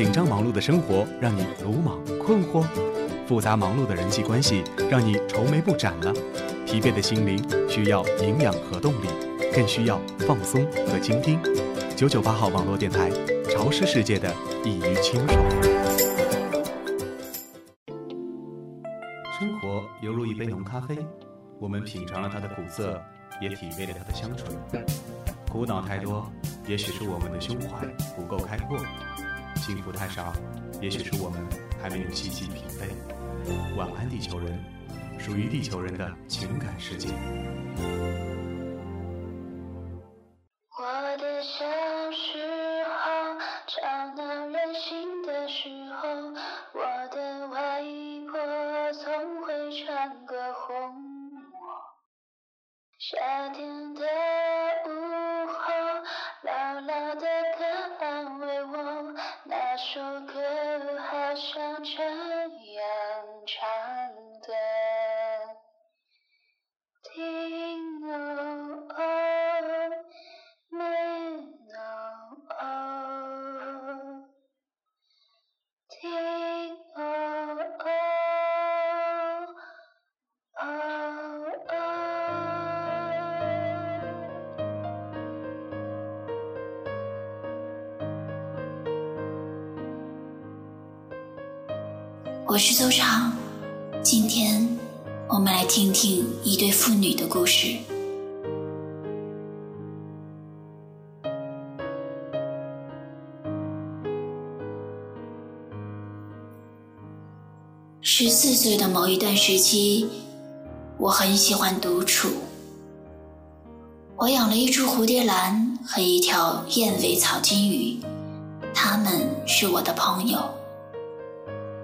紧张忙碌的生活让你鲁莽困惑，复杂忙碌的人际关系让你愁眉不展了，疲惫的心灵需要营养和动力，更需要放松和倾听。九九八号网络电台，潮湿世界的易于清爽。生活犹如一杯浓咖啡，我们品尝了它的苦涩，也体味了它的香醇。苦恼太多，也许是我们的胸怀不够开阔；幸福太少，也许是我们还没有细细品味。晚安，地球人，属于地球人的情感世界。我的小时候，吵闹任性的时候，我的外婆总会唱歌哄我。夏天的这首歌好像这样唱听听一对父女的故事。十四岁的某一段时期，我很喜欢独处。我养了一株蝴蝶兰和一条燕尾草金鱼，它们是我的朋友。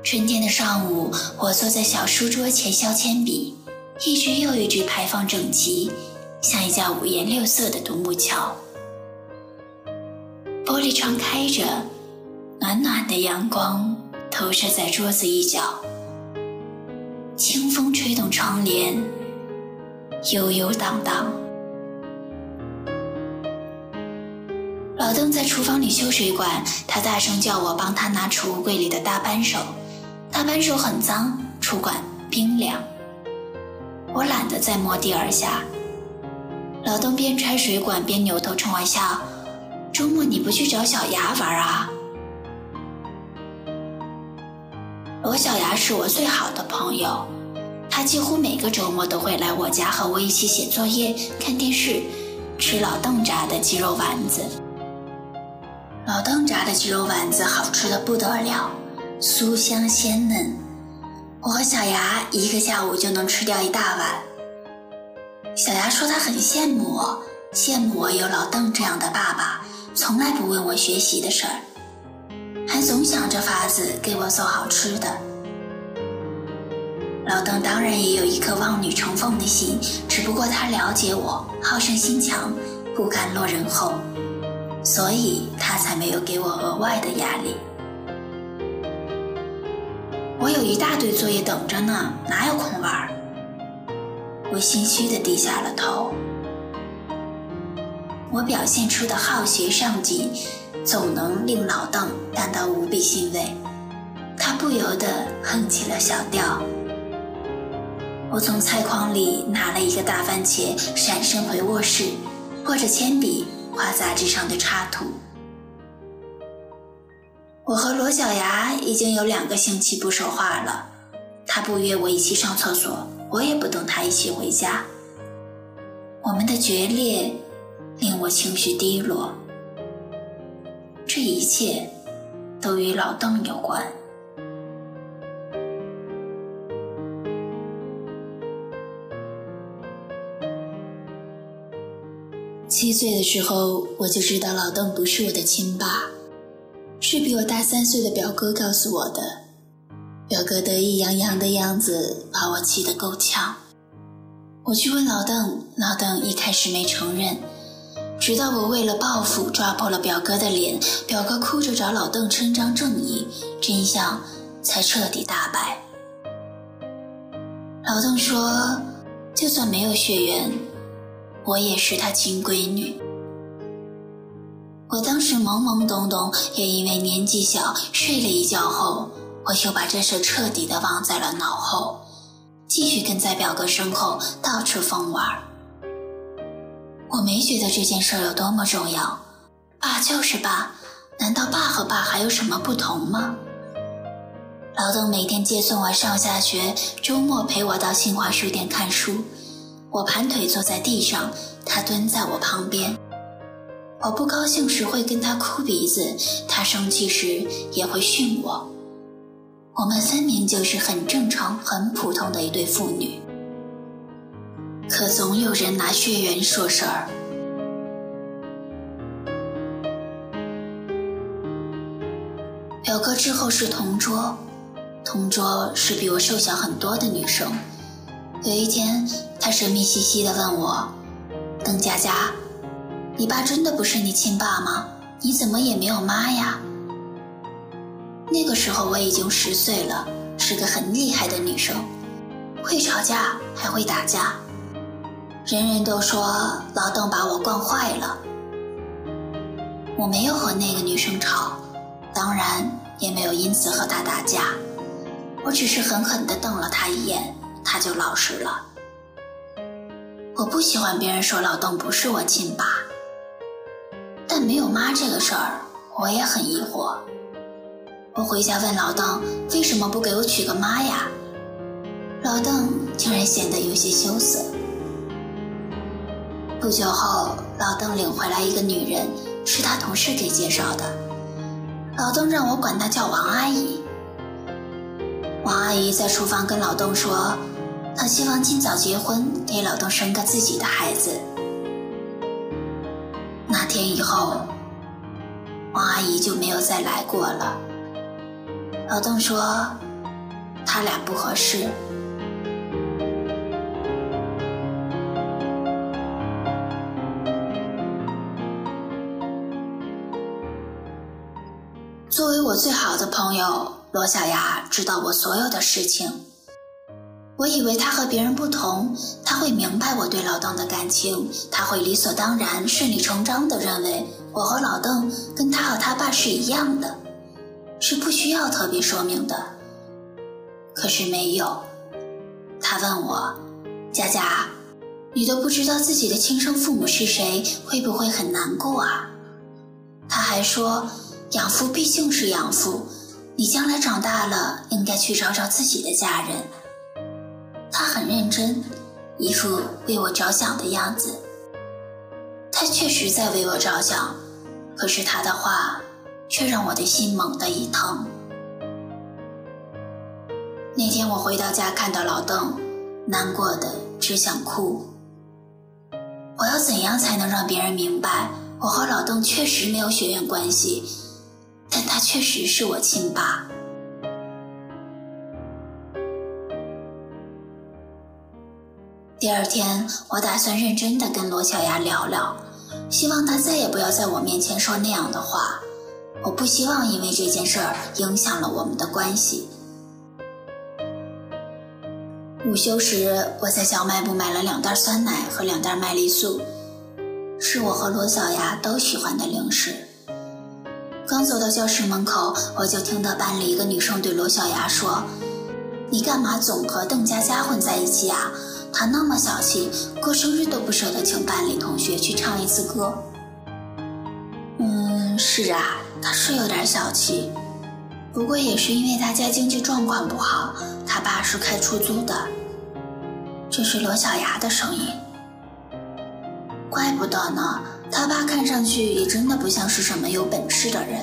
春天的上午，我坐在小书桌前削铅笔，一支又一支排放整齐，像一架五颜六色的独木桥。玻璃窗开着，暖暖的阳光投射在桌子一角，清风吹动窗帘，悠悠荡荡。老邓在厨房里修水管，他大声叫我帮他拿储物柜里的大扳手。大扳手很脏，触管冰凉。我懒得再摸第二下。老邓边拆水管边扭头冲我笑：“周末你不去找小牙玩啊？”罗小牙是我最好的朋友，他几乎每个周末都会来我家和我一起写作业、看电视、吃老邓炸的鸡肉丸子。老邓炸的鸡肉丸子好吃的不得了。酥香鲜嫩，我和小牙一个下午就能吃掉一大碗。小牙说他很羡慕我，羡慕我有老邓这样的爸爸，从来不问我学习的事儿，还总想着法子给我做好吃的。老邓当然也有一颗望女成凤的心，只不过他了解我，好胜心强，不甘落人后，所以他才没有给我额外的压力。我有一大堆作业等着呢，哪有空玩？我心虚的低下了头。我表现出的好学上进，总能令老邓感到无比欣慰，他不由得哼起了小调。我从菜筐里拿了一个大番茄，闪身回卧室，握着铅笔画杂志上的插图。我和罗小牙已经有两个星期不说话了，他不约我一起上厕所，我也不等他一起回家。我们的决裂令我情绪低落，这一切都与老邓有关。七岁的时候，我就知道老邓不是我的亲爸。是比我大三岁的表哥告诉我的。表哥得意洋洋的样子把我气得够呛。我去问老邓，老邓一开始没承认，直到我为了报复抓破了表哥的脸，表哥哭着找老邓伸张正义，真相才彻底大白。老邓说，就算没有血缘，我也是他亲闺女。我当时懵懵懂懂，也因为年纪小，睡了一觉后，我就把这事彻底的忘在了脑后，继续跟在表哥身后到处疯玩。我没觉得这件事有多么重要，爸就是爸，难道爸和爸还有什么不同吗？老邓每天接送我上下学，周末陪我到新华书店看书。我盘腿坐在地上，他蹲在我旁边。我不高兴时会跟他哭鼻子，他生气时也会训我。我们分明就是很正常、很普通的一对父女。可总有人拿血缘说事儿。表哥之后是同桌，同桌是比我瘦小很多的女生。有一天，她神秘兮兮地问我：“邓佳佳，你爸真的不是你亲爸吗？你怎么也没有妈呀？”那个时候我已经十岁了，是个很厉害的女生，会吵架，还会打架。人人都说老邓把我惯坏了，我没有和那个女生吵，当然也没有因此和她打架，我只是狠狠地瞪了她一眼。他就老实了。我不喜欢别人说老邓不是我亲爸，但没有妈这个事儿，我也很疑惑。我回家问老邓为什么不给我娶个妈呀？老邓竟然显得有些羞涩。不久后，老邓领回来一个女人，是他同事给介绍的。老邓让我管她叫王阿姨。王阿姨在厨房跟老邓说。她希望尽早结婚，给老邓生个自己的孩子。那天以后，王阿姨就没有再来过了。老邓说，他俩不合适。作为我最好的朋友，罗小雅知道我所有的事情。我以为他和别人不同，他会明白我对老邓的感情，他会理所当然、顺理成章地认为我和老邓跟他和他爸是一样的，是不需要特别说明的。可是没有，他问我：“佳佳，你都不知道自己的亲生父母是谁，会不会很难过啊？”他还说：“养父毕竟是养父，你将来长大了应该去找找自己的家人。”他很认真，一副为我着想的样子。他确实在为我着想，可是他的话却让我的心猛地一疼。那天我回到家，看到老邓，难过的只想哭。我要怎样才能让别人明白，我和老邓确实没有血缘关系，但他确实是我亲爸。第二天，我打算认真的跟罗小雅聊聊，希望她再也不要在我面前说那样的话。我不希望因为这件事儿影响了我们的关系。午休时，我在小卖部买了两袋酸奶和两袋麦丽素，是我和罗小雅都喜欢的零食。刚走到教室门口，我就听到班里一个女生对罗小雅说：“你干嘛总和邓佳佳混在一起啊？”他那么小气，过生日都不舍得请班里同学去唱一次歌。嗯，是啊，他是有点小气，不过也是因为他家经济状况不好，他爸是开出租的。这是罗小牙的声音，怪不得呢，他爸看上去也真的不像是什么有本事的人。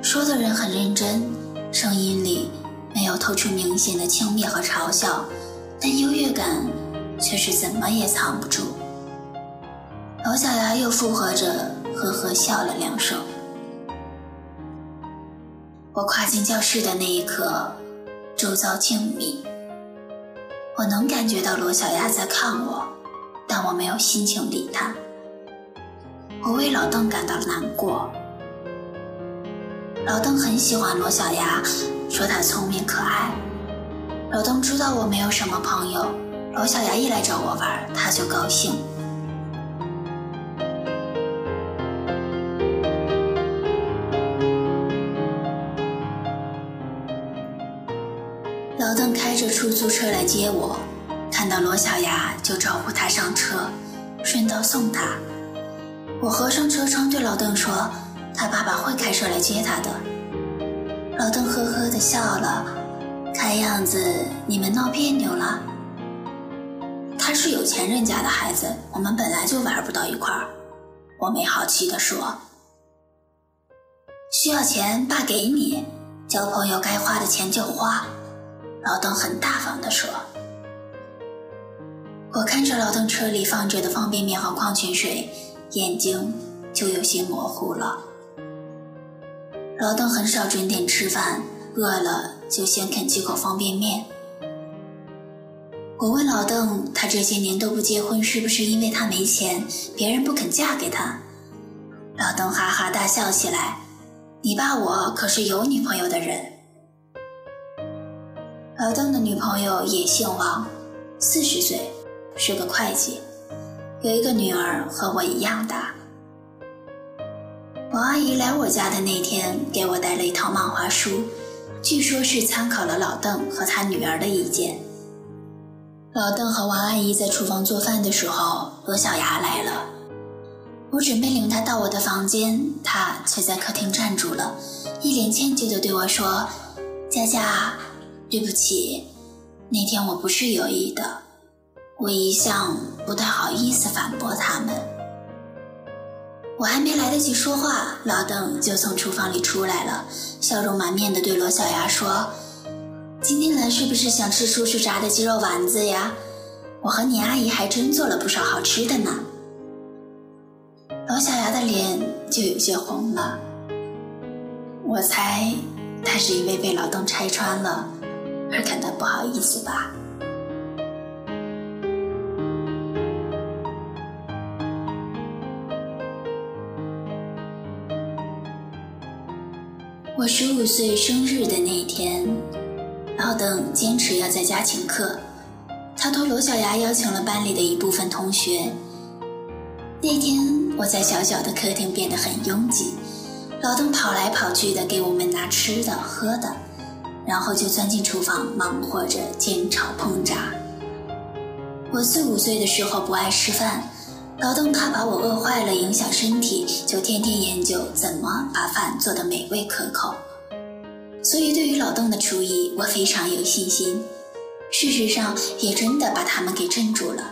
说的人很认真，声音里没有透出明显的轻蔑和嘲笑。但优越感却是怎么也藏不住。罗小牙又附和着，呵呵笑了两声。我跨进教室的那一刻，周遭静谧。我能感觉到罗小牙在看我，但我没有心情理他。我为老邓感到难过。老邓很喜欢罗小牙，说他聪明可爱。老邓知道我没有什么朋友罗小牙一来找我玩他就高兴。老邓开着出租车来接我看到罗小牙就招呼他上车顺道送他。我合上车窗对老邓说他爸爸会开车来接他的。老邓呵呵的笑了看样子你们闹别扭了。他是有钱人家的孩子，我们本来就玩不到一块儿。我没好气地说：“需要钱，爸给你。交朋友该花的钱就花。”老邓很大方地说。我看着老邓车里放着的方便面和矿泉水，眼睛就有些模糊了。老邓很少准点吃饭，饿了就先啃几口方便面。我问老邓，他这些年都不结婚，是不是因为他没钱，别人不肯嫁给他？老邓哈哈大笑起来。你爸我可是有女朋友的人。老邓的女朋友也姓王，四十岁，是个会计，有一个女儿和我一样大。王阿姨来我家的那天，给我带了一套漫画书，据说是参考了老邓和他女儿的意见。老邓和王阿姨在厨房做饭的时候，罗小牙来了。我准备领他到我的房间，他却在客厅站住了，一脸歉疚地对我说：“佳佳，对不起，那天我不是有意的。”我一向不太好意思反驳他们。我还没来得及说话，老邓就从厨房里出来了，笑容满面地对罗小牙说。今天来是不是想吃叔叔炸的鸡肉丸子呀？我和你阿姨还真做了不少好吃的呢。罗小牙的脸就有些红了。我猜他是因为被老邓拆穿了而感到不好意思吧。我十五岁生日的那一天。老邓坚持要在家请客，他托罗小牙邀请了班里的一部分同学。那天我在小小的客厅变得很拥挤，老邓跑来跑去的给我们拿吃的喝的，然后就钻进厨房忙活着煎炒烹炸。我四五岁的时候不爱吃饭，老邓怕把我饿坏了影响身体，就天天研究怎么把饭做得美味可口。所以，对于老邓的厨艺，我非常有信心。事实上，也真的把他们给镇住了。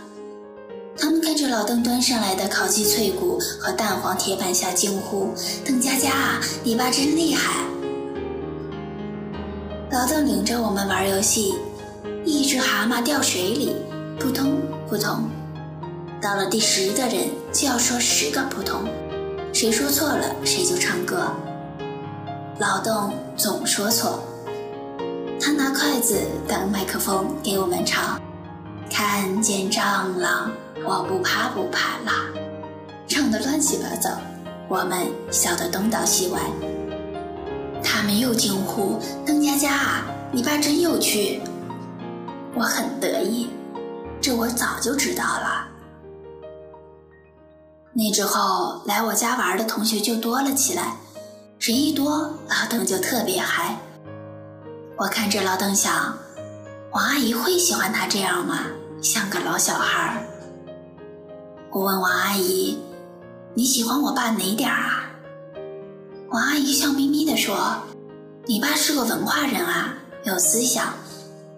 他们看着老邓端上来的烤鸡脆骨和蛋黄铁板下，惊呼：“邓佳佳，你爸真厉害！”老邓领着我们玩游戏，一只蛤蟆掉水里，扑通扑通。到了第十个人就要说十个扑通，谁说错了谁就唱歌。老邓总说错，他拿筷子当麦克风给我们唱：“看见蟑螂，我不怕不怕啦。”唱得乱七八糟，我们笑得东倒西歪。他们又惊呼：“邓佳佳，你爸真有趣！”我很得意，这我早就知道了。那之后来我家玩的同学就多了起来。人一多，老邓就特别嗨。我看着老邓想，王阿姨会喜欢他这样吗？像个老小孩儿。我问王阿姨：“你喜欢我爸哪点儿啊？”王阿姨笑眯眯地说：“你爸是个文化人啊，有思想，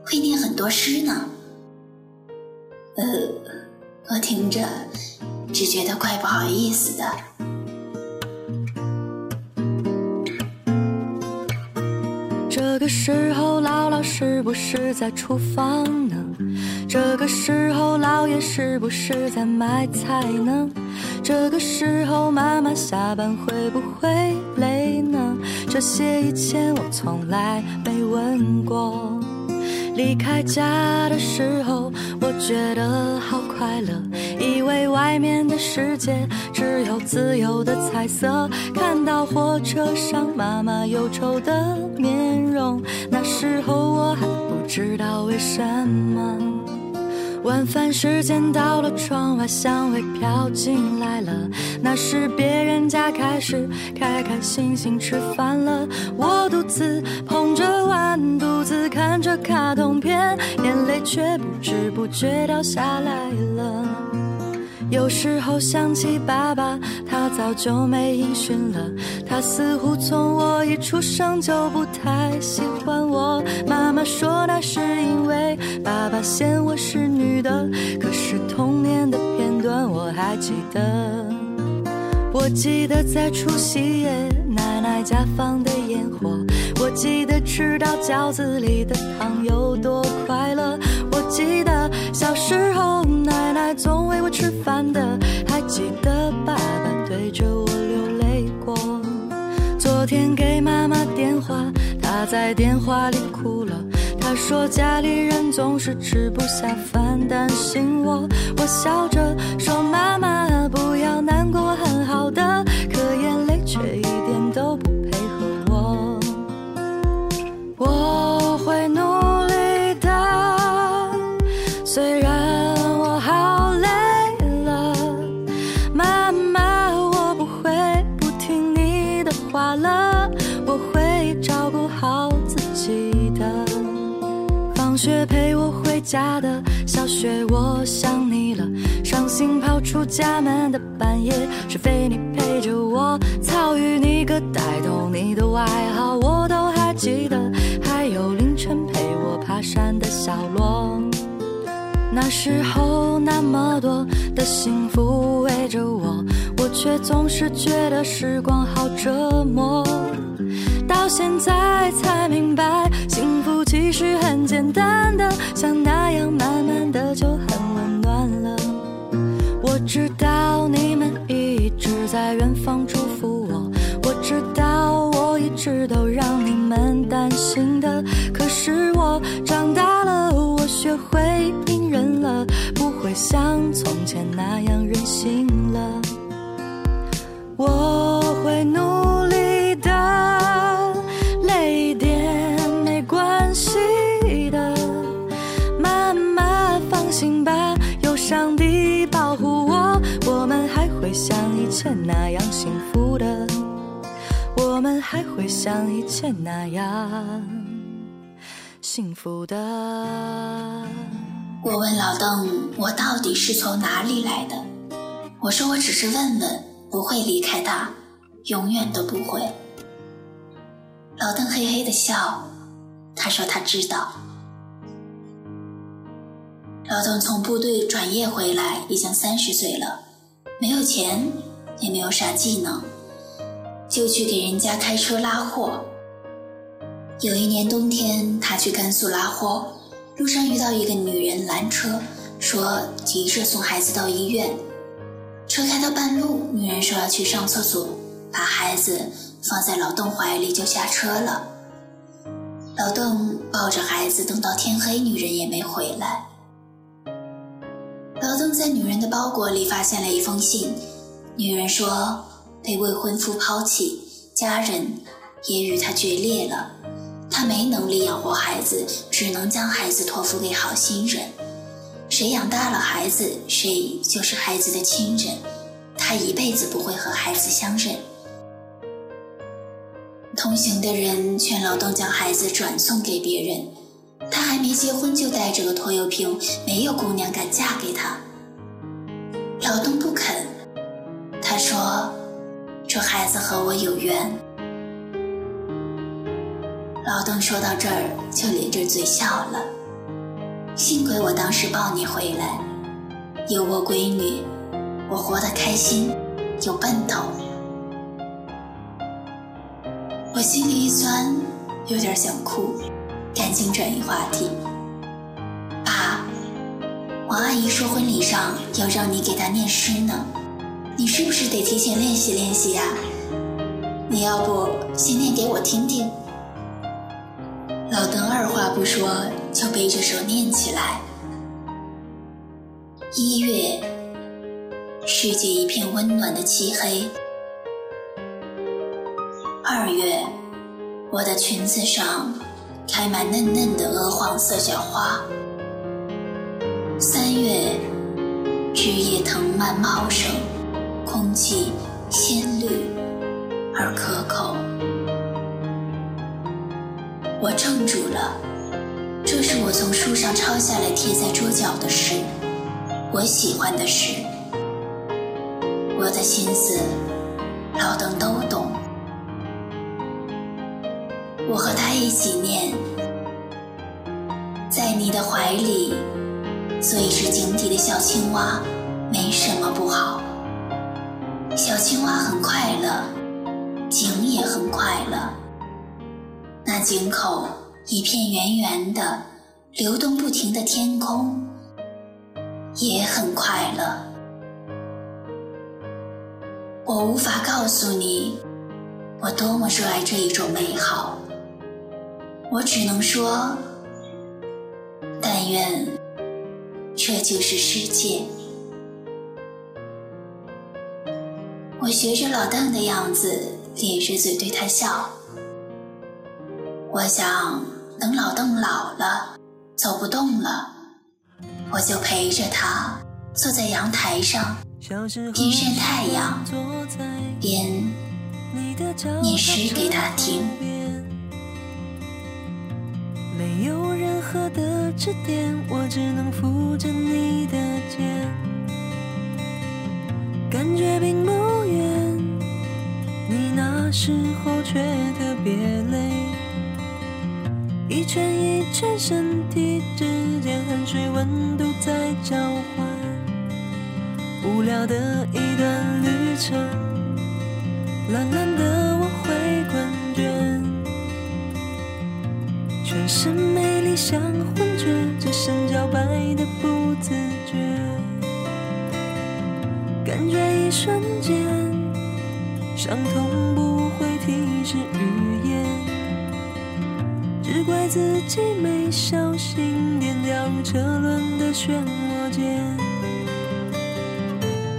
会念很多诗呢。”呃，我听着只觉得怪不好意思的。这个时候，姥姥是不是在厨房呢？这个时候，姥爷是不是在买菜呢？这个时候，妈妈下班会不会累呢？这些以前我从来没问过。离开家的时候，我觉得好快乐，以为外面世界只有自由的彩色。看到火车上妈妈忧愁的面容，那时候我还不知道为什么。晚饭时间到了，窗外香味飘进来了，那是别人家开始开开心心吃饭了。我独自捧着碗，独自。看着卡通片，眼泪却不知不觉掉下来了。有时候想起爸爸，他早就没音讯了。他似乎从我一出生就不太喜欢我。妈妈说那是因为爸爸嫌我是女的，可是童年的片段我还记得。我记得在除夕夜奶奶家放的烟火，我记得吃到饺子里的糖有多快在电话里哭了。他说家里人总是吃不下饭，担心我。我笑着说妈妈不要难过，很好的。可眼泪却一点都不配合我。我家的小雪，我想你了。伤心跑出家门的半夜，是非你陪着我。草与你隔代懂你的外号，我都还记得。还有凌晨陪我爬山的小罗。那时候那么多的幸福围着我，我却总是觉得时光好折磨。到现在才明白，幸福其实很简单的，像那样慢慢的就很温暖了。我知道你们一直在远方祝福我，我知道我一直都让你们担心的。可是我长大了，我学会隐忍了，不会像从前那样任性了。我会努力的，上帝保护我，我们还会像以前那样幸福的。我们还会像以前那样幸福的。我问老邓，我到底是从哪里来的？我说我只是问问，不会离开他，永远都不会。老邓嘿嘿的笑，他说他知道。老邓从部队转业回来，已经三十岁了，没有钱，也没有啥技能，就去给人家开车拉货。有一年冬天，他去甘肃拉货，路上遇到一个女人拦车，说急着送孩子到医院。车开到半路，女人说要去上厕所，把孩子放在老邓怀里就下车了。老邓抱着孩子等到天黑，女人也没回来。老邓在女人的包裹里发现了一封信，女人说被未婚夫抛弃，家人也与他决裂了，她没能力养活孩子，只能将孩子托付给好心人。谁养大了孩子，谁就是孩子的亲人，他一辈子不会和孩子相认。同行的人劝老邓将孩子转送给别人，他还没结婚就带着个拖油瓶，没有姑娘敢嫁给他。老邓不肯，他说：“这孩子和我有缘。”老邓说到这儿就咧着嘴笑了。幸亏我当时抱你回来，有我闺女，我活得开心，有奔头。我心里一酸，有点想哭，赶紧转移话题。阿姨说婚礼上要让你给她念诗呢，你是不是得提前练习练习呀？你要不先念给我听听？老邓二话不说就背着手念起来。一月，世界一片温暖的漆黑。二月，我的裙子上开满嫩嫩的鹅黄色小花。三月，枝叶藤蔓茂盛，空气鲜绿而可口。我怔住了，这是我从书上抄下来贴在桌角的诗，我喜欢的诗。我的心思，老邓都懂。我和他一起念，在你的怀里所以，是井底的小青蛙，没什么不好。小青蛙很快乐，井也很快乐。那井口一片圆圆的、流动不停的天空，也很快乐。我无法告诉你，我多么热爱这一种美好。我只能说，但愿这就是世界。我学着老邓的样子，咧着嘴对他笑。我想，等老邓老了，走不动了，我就陪着他坐在阳台上。边晒太阳，边念诗给他听。没有任何的支点，我只能扶着你的肩，感觉并不远，你那时候却特别累，一圈一圈身体之间，汗水温度在交换。无聊的一段旅程，懒懒的我会困倦，全身美丽像幻觉，只剩脚白的不自觉，感觉一瞬间，伤痛不会提示语言，只怪自己没小心点掉入车轮的漩涡间。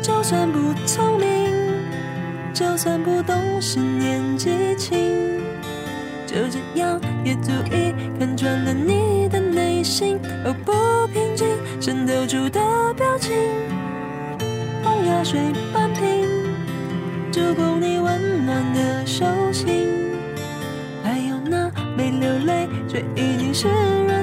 就算不聪明，就算不懂事年纪轻，就这样也足以看穿了你的内心。哦，不平静渗透出的表情，黄牙水半瓶，足够你温暖的手心，还有那没流泪却已经湿润。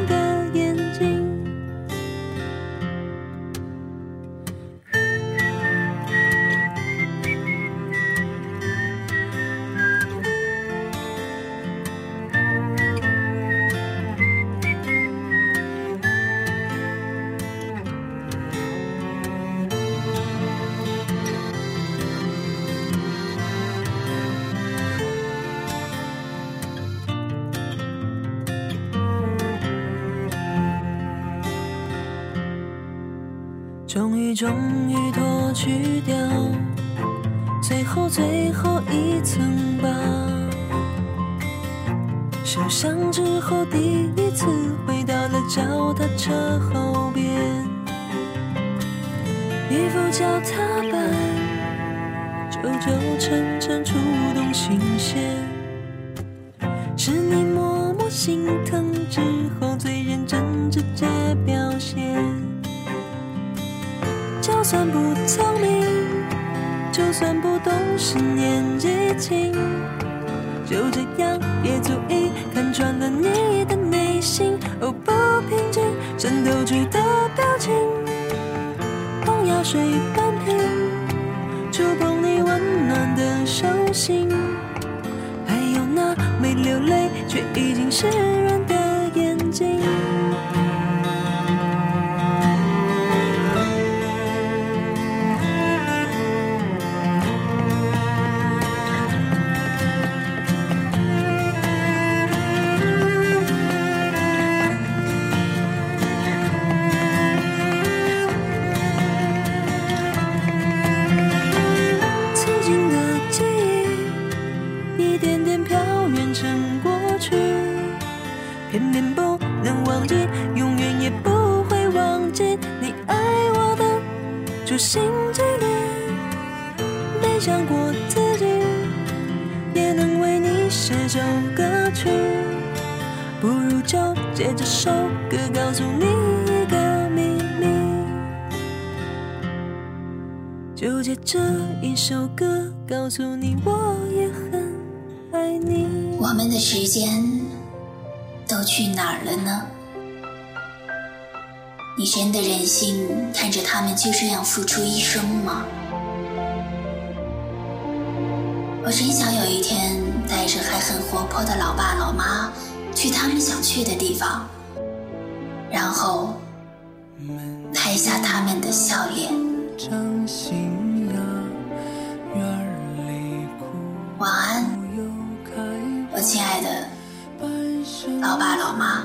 终于脱去掉最后最后一层疤，受伤之后第一次回到了脚踏车后边，一副脚踏板，久久沉沉触动心弦，静渗透出的表情，黄牙水半瓶，触碰你温暖的手心，还有那没流泪却已经湿润的眼睛。这心几年没想过自己也能为你写首歌曲，不如就借这首歌告诉你一个秘密，就借这一首歌告诉你我也很爱你。我们的时间都去哪儿了呢？你真的忍心看着他们就这样付出一生吗？我真想有一天带着还很活泼的老爸老妈去他们想去的地方，然后拍下他们的笑脸。晚安，我亲爱的老爸老妈。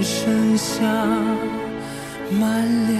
只剩下。满脸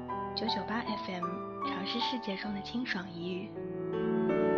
九九八 FM，尝试世界中的清爽一隅。